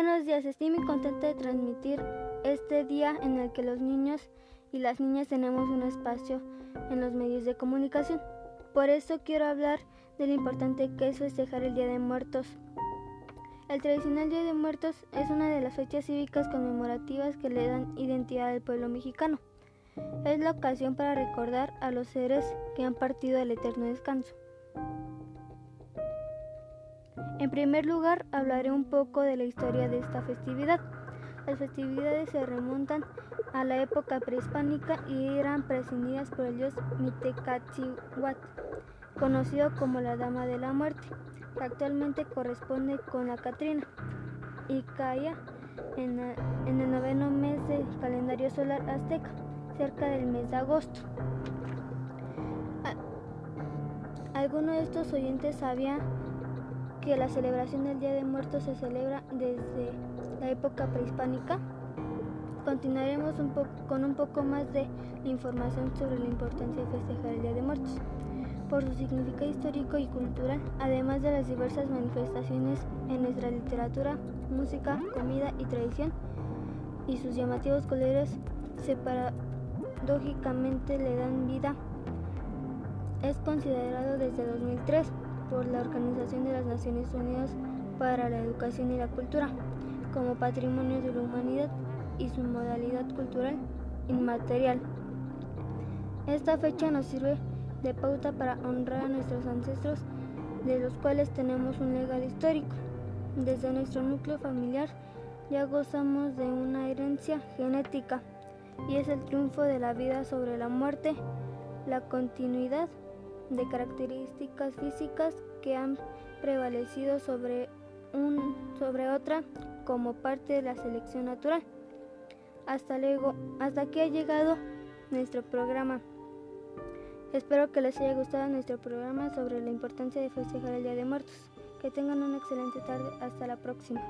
Buenos días, estoy muy contenta de transmitir este día en el que los niños y las niñas tenemos un espacio en los medios de comunicación. Por eso quiero hablar de lo importante que es festejar el Día de Muertos. El tradicional Día de Muertos es una de las fechas cívicas conmemorativas que le dan identidad al pueblo mexicano. Es la ocasión para recordar a los seres que han partido al eterno descanso. En primer lugar, hablaré un poco de la historia de esta festividad. Las festividades se remontan a la época prehispánica y eran presididas por el dios Mitecatzihuatl, conocido como la Dama de la Muerte, que actualmente corresponde con la Catrina y caía en, el noveno mes del calendario solar azteca, cerca del mes de agosto. ¿Alguno de estos oyentes sabía que la celebración del Día de Muertos se celebra desde la época prehispánica. Continuaremos un con un poco más de información sobre la importancia de festejar el Día de Muertos, por su significado histórico y cultural, además de las diversas manifestaciones en nuestra literatura, música, comida y tradición, y sus llamativos colores separadójicamente le dan vida. Es considerado desde 2003 por la Organización de las Naciones Unidas para la Educación y la Cultura como Patrimonio de la Humanidad y su modalidad cultural inmaterial. Esta fecha nos sirve de pauta para honrar a nuestros ancestros, de los cuales tenemos un legado histórico. Desde nuestro núcleo familiar ya gozamos de una herencia genética y es el triunfo de la vida sobre la muerte, la continuidad de características físicas que han prevalecido sobre, un, sobre otra como parte de la selección natural. Hasta luego, hasta aquí ha llegado nuestro programa. Espero que les haya gustado nuestro programa sobre la importancia de festejar el Día de Muertos. Que tengan una excelente tarde. Hasta la próxima.